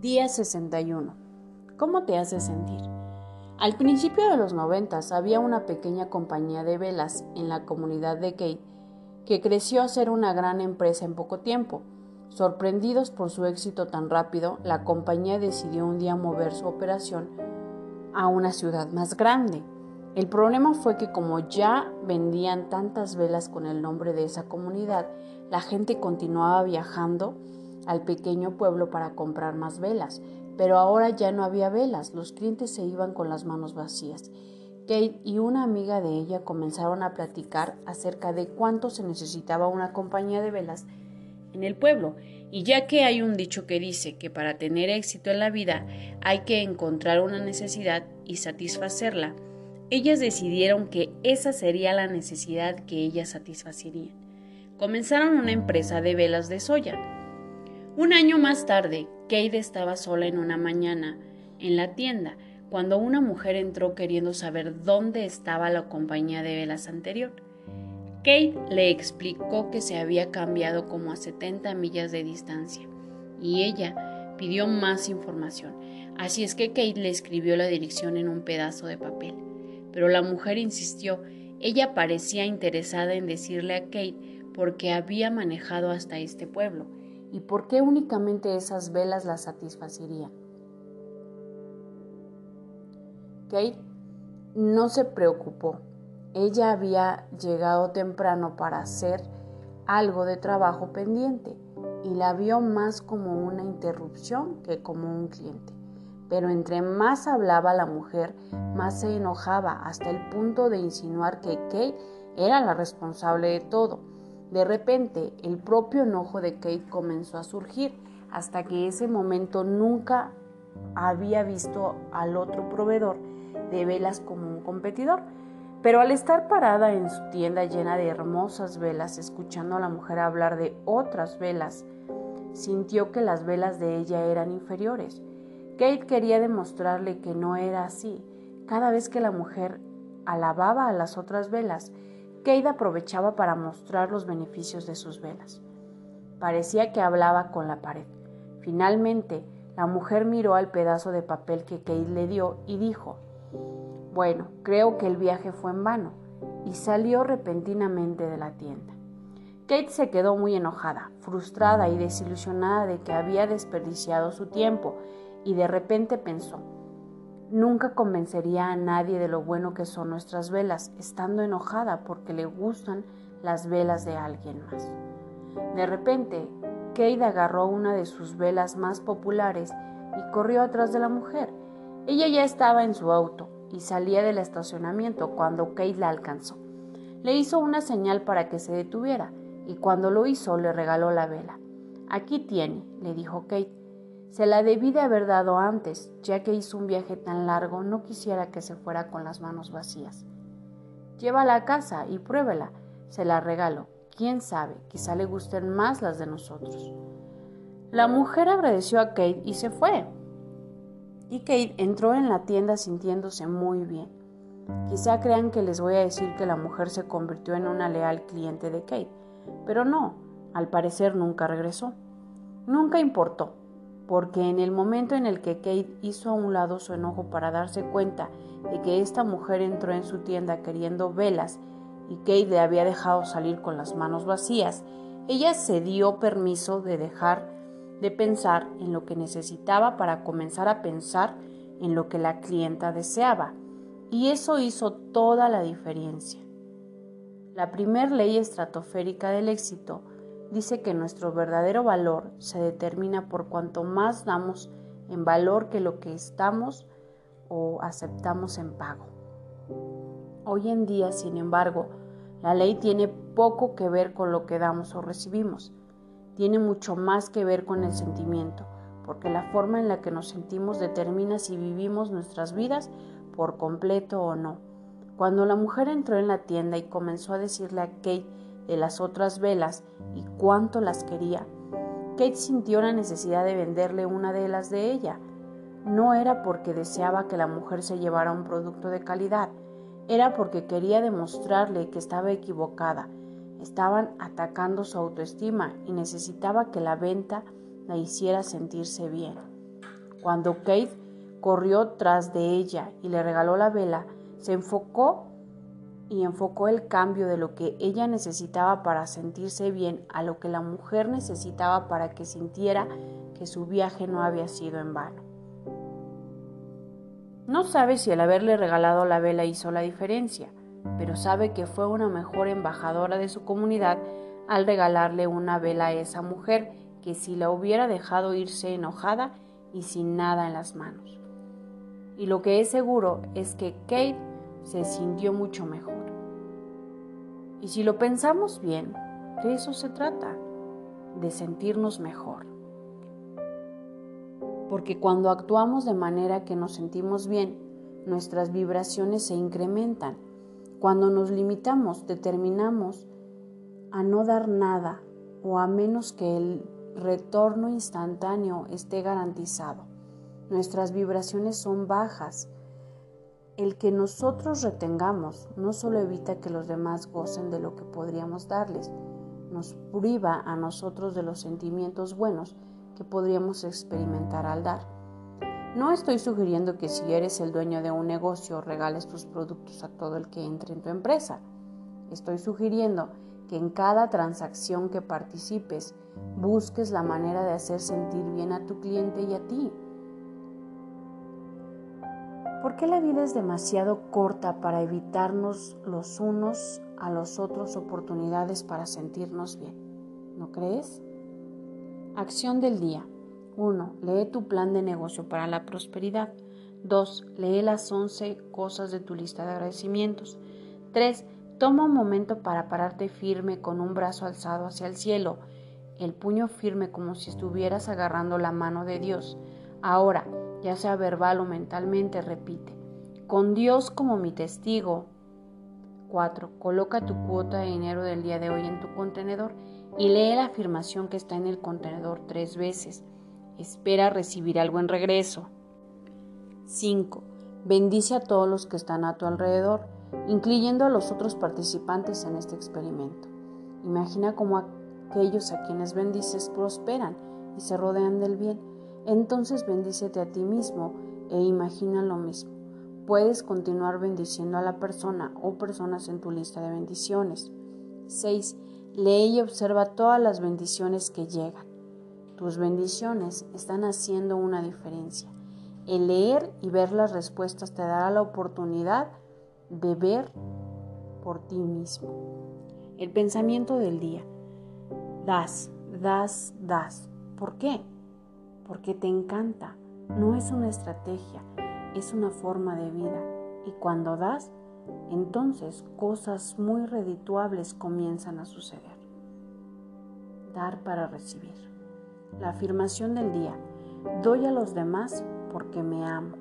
Día 61. ¿Cómo te hace sentir? Al principio de los noventas había una pequeña compañía de velas en la comunidad de Kate que creció a ser una gran empresa en poco tiempo. Sorprendidos por su éxito tan rápido, la compañía decidió un día mover su operación a una ciudad más grande. El problema fue que como ya vendían tantas velas con el nombre de esa comunidad, la gente continuaba viajando al pequeño pueblo para comprar más velas, pero ahora ya no había velas, los clientes se iban con las manos vacías. Kate y una amiga de ella comenzaron a platicar acerca de cuánto se necesitaba una compañía de velas en el pueblo, y ya que hay un dicho que dice que para tener éxito en la vida hay que encontrar una necesidad y satisfacerla, ellas decidieron que esa sería la necesidad que ellas satisfacerían. Comenzaron una empresa de velas de soya. Un año más tarde, Kate estaba sola en una mañana en la tienda cuando una mujer entró queriendo saber dónde estaba la compañía de velas anterior. Kate le explicó que se había cambiado como a 70 millas de distancia y ella pidió más información. Así es que Kate le escribió la dirección en un pedazo de papel. Pero la mujer insistió. Ella parecía interesada en decirle a Kate por qué había manejado hasta este pueblo y por qué únicamente esas velas la satisfacerían. Kate no se preocupó. Ella había llegado temprano para hacer algo de trabajo pendiente y la vio más como una interrupción que como un cliente. Pero entre más hablaba la mujer, más se enojaba hasta el punto de insinuar que Kate era la responsable de todo. De repente, el propio enojo de Kate comenzó a surgir hasta que ese momento nunca había visto al otro proveedor de velas como un competidor. Pero al estar parada en su tienda llena de hermosas velas, escuchando a la mujer hablar de otras velas, sintió que las velas de ella eran inferiores. Kate quería demostrarle que no era así. Cada vez que la mujer alababa a las otras velas, Kate aprovechaba para mostrar los beneficios de sus velas. Parecía que hablaba con la pared. Finalmente, la mujer miró al pedazo de papel que Kate le dio y dijo, bueno, creo que el viaje fue en vano, y salió repentinamente de la tienda. Kate se quedó muy enojada, frustrada y desilusionada de que había desperdiciado su tiempo, y de repente pensó, nunca convencería a nadie de lo bueno que son nuestras velas, estando enojada porque le gustan las velas de alguien más. De repente, Kate agarró una de sus velas más populares y corrió atrás de la mujer. Ella ya estaba en su auto y salía del estacionamiento cuando Kate la alcanzó. Le hizo una señal para que se detuviera y cuando lo hizo le regaló la vela. Aquí tiene, le dijo Kate. Se la debí de haber dado antes, ya que hizo un viaje tan largo, no quisiera que se fuera con las manos vacías. Llévala a casa y pruébela, se la regalo. Quién sabe, quizá le gusten más las de nosotros. La mujer agradeció a Kate y se fue y Kate entró en la tienda sintiéndose muy bien. Quizá crean que les voy a decir que la mujer se convirtió en una leal cliente de Kate, pero no, al parecer nunca regresó. Nunca importó, porque en el momento en el que Kate hizo a un lado su enojo para darse cuenta de que esta mujer entró en su tienda queriendo velas y Kate le había dejado salir con las manos vacías, ella se dio permiso de dejar de pensar en lo que necesitaba para comenzar a pensar en lo que la clienta deseaba. Y eso hizo toda la diferencia. La primer ley estratosférica del éxito dice que nuestro verdadero valor se determina por cuanto más damos en valor que lo que estamos o aceptamos en pago. Hoy en día, sin embargo, la ley tiene poco que ver con lo que damos o recibimos tiene mucho más que ver con el sentimiento, porque la forma en la que nos sentimos determina si vivimos nuestras vidas por completo o no. Cuando la mujer entró en la tienda y comenzó a decirle a Kate de las otras velas y cuánto las quería, Kate sintió la necesidad de venderle una de las de ella. No era porque deseaba que la mujer se llevara un producto de calidad, era porque quería demostrarle que estaba equivocada estaban atacando su autoestima y necesitaba que la venta la hiciera sentirse bien. Cuando Kate corrió tras de ella y le regaló la vela, se enfocó y enfocó el cambio de lo que ella necesitaba para sentirse bien a lo que la mujer necesitaba para que sintiera que su viaje no había sido en vano. No sabe si el haberle regalado la vela hizo la diferencia, pero sabe que fue una mejor embajadora de su comunidad al regalarle una vela a esa mujer que si la hubiera dejado irse enojada y sin nada en las manos. Y lo que es seguro es que Kate se sintió mucho mejor. Y si lo pensamos bien, de eso se trata, de sentirnos mejor. Porque cuando actuamos de manera que nos sentimos bien, nuestras vibraciones se incrementan. Cuando nos limitamos, determinamos a no dar nada o a menos que el retorno instantáneo esté garantizado. Nuestras vibraciones son bajas el que nosotros retengamos no solo evita que los demás gocen de lo que podríamos darles, nos priva a nosotros de los sentimientos buenos que podríamos experimentar al dar. No estoy sugiriendo que si eres el dueño de un negocio regales tus productos a todo el que entre en tu empresa. Estoy sugiriendo que en cada transacción que participes busques la manera de hacer sentir bien a tu cliente y a ti. ¿Por qué la vida es demasiado corta para evitarnos los unos a los otros oportunidades para sentirnos bien? ¿No crees? Acción del día. 1. Lee tu plan de negocio para la prosperidad. 2. Lee las 11 cosas de tu lista de agradecimientos. 3. Toma un momento para pararte firme con un brazo alzado hacia el cielo, el puño firme como si estuvieras agarrando la mano de Dios. Ahora, ya sea verbal o mentalmente, repite. Con Dios como mi testigo. 4. Coloca tu cuota de dinero del día de hoy en tu contenedor y lee la afirmación que está en el contenedor tres veces. Espera recibir algo en regreso. 5. Bendice a todos los que están a tu alrededor, incluyendo a los otros participantes en este experimento. Imagina cómo aquellos a quienes bendices prosperan y se rodean del bien entonces bendícete a ti mismo e imagina lo mismo. Puedes continuar bendiciendo a la persona o personas en tu lista de bendiciones. 6. Lee y observa todas las bendiciones que llegan. Tus bendiciones están haciendo una diferencia. El leer y ver las respuestas te dará la oportunidad de ver por ti mismo. El pensamiento del día. Das, das, das. ¿Por qué? Porque te encanta. No es una estrategia, es una forma de vida. Y cuando das, entonces cosas muy redituables comienzan a suceder. Dar para recibir. La afirmación del día. Doy a los demás porque me amo.